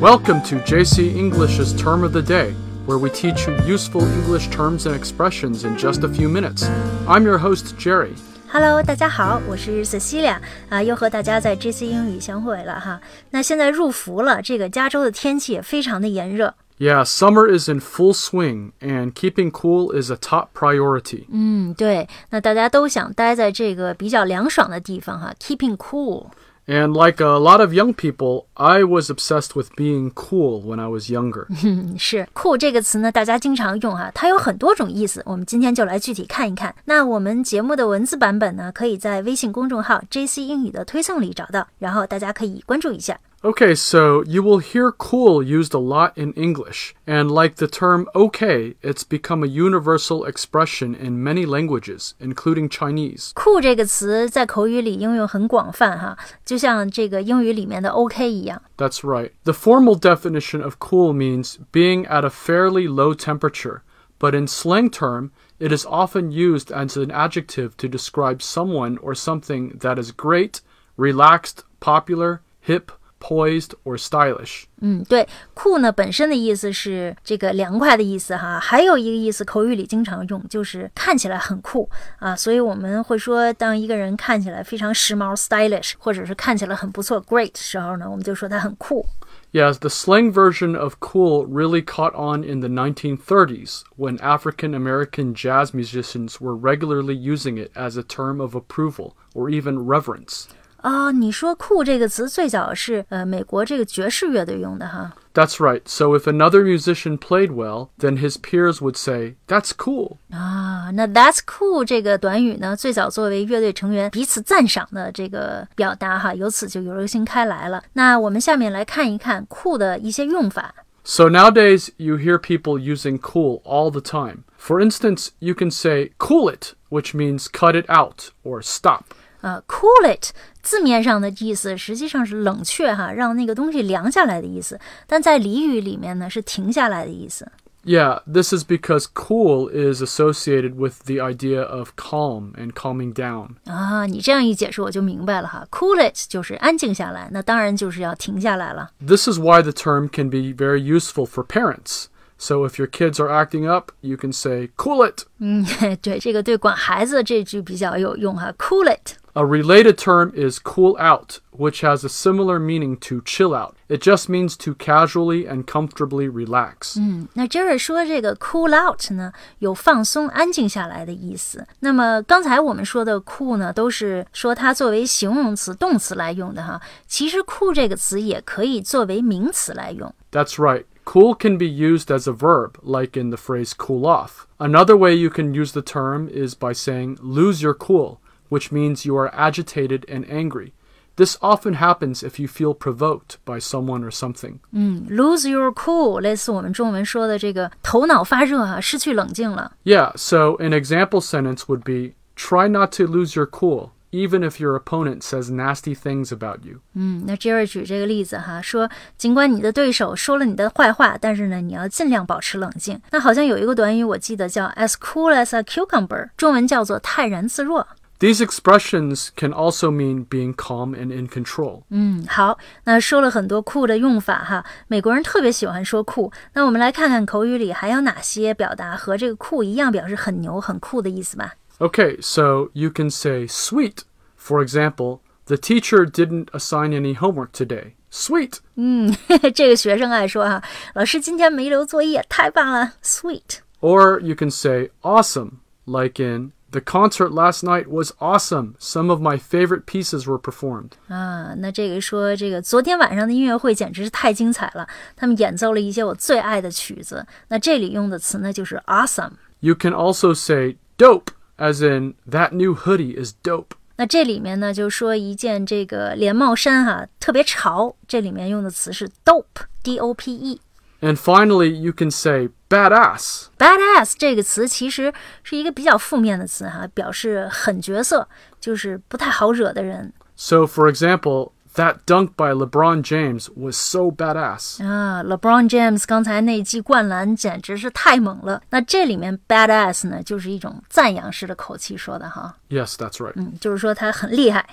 Welcome to JC English's Term of the Day, where we teach you useful English terms and expressions in just a few minutes. I'm your host, Jerry. Hello，大家好，我是 Cecilia 啊，又和大家在 JC 英语相会了哈。那现在入伏了，这个加州的天气也非常的炎热。 Yeah, summer is in full swing, and keeping cool is a top priority. 嗯，对，那大家都想待在这个比较凉爽的地方哈，keeping cool。 And like a lot of young people, I was obsessed with being cool when I was younger. 嗯，是酷这个词呢，大家经常用哈，它有很多种意思。我们今天就来具体看一看。那我们节目的文字版本呢，可以在微信公众号 JC 英语的推送里找到，然后大家可以关注一下。Okay, so you will hear cool used a lot in English, and like the term okay, it's become a universal expression in many languages, including Chinese. 酷这个词在口语里应用很广泛哈，就像这个英语里面的 OK 一样。 That's right. The formal definition of cool means being at a fairly low temperature, but in slang term, it is often used as an adjective to describe someone or something that is great, relaxed, popular, hip, poised, or stylish. 嗯，对，酷呢本身的意思是这个凉快的意思哈，还有一个意思，口语里经常用，就是看起来很酷啊，所以我们会说，当一个人看起来非常时髦 （stylish），或者是看起来很不错 （great） 时候呢，我们就说他很酷。 Yes, the slang version of cool really caught on in the 1930s when African American jazz musicians were regularly using it as a term of approval or even reverence. 啊，你说酷这个词最早是呃美国这个爵士乐队用的哈。 That's right. So if another musician played well, then his peers would say, That's cool. 啊，那 That's cool 这个短语呢，最早作为乐队成员彼此赞赏的这个表达哈，由此就流行开来了。那我们下面来看一看酷的一些用法。 So nowadays, you hear people using cool all the time. For instance, you can say cool it, which means cut it out or stop. 呃，cool it 字面上的意思实际上是冷却哈，让那个东西凉下来的意思，但在俚语里面呢是停下来的意思。 Yeah, this is because cool is associated with the idea of calm and calming down. 啊，你这样一解释我就明白了哈，cool it 就是安静下来，那当然就是要停下来了。 This is why the term can be very useful for parents. So if your kids are acting up, you can say cool it. 嗯，对，这个对管孩子这句比较有用哈，cool it。 A related term is cool out, which has a similar meaning to chill out. It just means to casually and comfortably relax. 嗯，那 Jerry 说这个 cool out 呢，有放松、安静下来的意思。那么刚才我们说的 cool 呢，都是说它作为形容词、动词来用的哈。其实 cool 这个词也可以作为名词来用。 That's right. Cool can be used as a verb, like in the phrase cool off. Another way you can use the term is by saying lose your cool, which means you are agitated and angry. This often happens if you feel provoked by someone or something. 嗯，lose your cool，类似我们中文说的这个头脑发热啊，失去冷静了。 Yeah, so an example sentence would be try not to lose your cool, even if your opponent says nasty things about you. 嗯，那 Jerry 举这个例子哈，说尽管你的对手说了你的坏话，但是呢，你要尽量保持冷静。那好像有一个短语我记得叫 as cool as a cucumber，中文叫做泰然自若。These expressions can also mean being calm and in control. 嗯，好，那说了很多酷的用法哈，美国人特别喜欢说酷。那我们来看看口语里还有哪些表达和这个酷一样，表示很牛、很酷的意思吧。 Okay, so you can say sweet. For example, the teacher didn't assign any homework today. Sweet. 嗯，这个学生爱说哈，老师今天没留作业，太棒了，sweet。 Or you can say awesome, like in the concert last night was awesome. Some of my favorite pieces were performed. 啊，那这个说这个昨天晚上的音乐会简直是太精彩了，他们演奏了一些我最爱的曲子。那这里用的词呢就是 awesome。 You can also say dope, as in that new hoodie is dope. 那这里面呢就说一件这个连帽衫哈、特别潮，这里面用的词是 dope，d o p e。 And finally, you can say badass. badass 这个词其实是一个比较负面的词哈，表示狠角色，就是不太好惹的人 So, for example, that dunk by LeBron James was so badass. 啊。LeBron James 刚才那记灌篮简直是太猛了。那这里面 badass 呢，就是一种赞扬式的口气说的哈， Yes, that's right. 嗯，就是说他很厉害。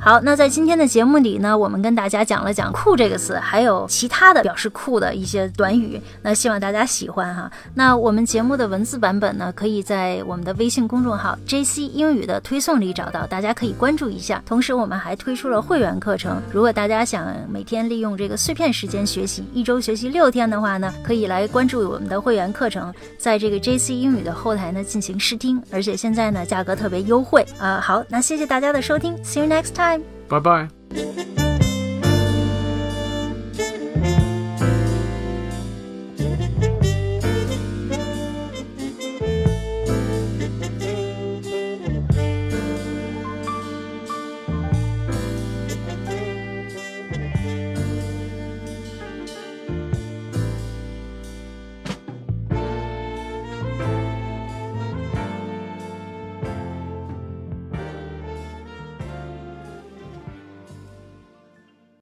好，那在今天的节目里呢，我们跟大家讲了讲“酷”这个词，还有其他的表示酷的一些短语。那希望大家喜欢哈。那我们节目的文字版本呢，可以在我们的微信公众号 “JC 英语”的推送里找到，大家可以关注一下。同时，我们还推出了会员课程，如果大家想每天利用这个碎片时间学习，一周学习六天的话呢，可以来关注我们的会员课程，在这个 JC 英语的后台呢进行试听，而且现在呢价格特别优惠啊。好，那谢谢大家的收听，See you next time. Bye bye.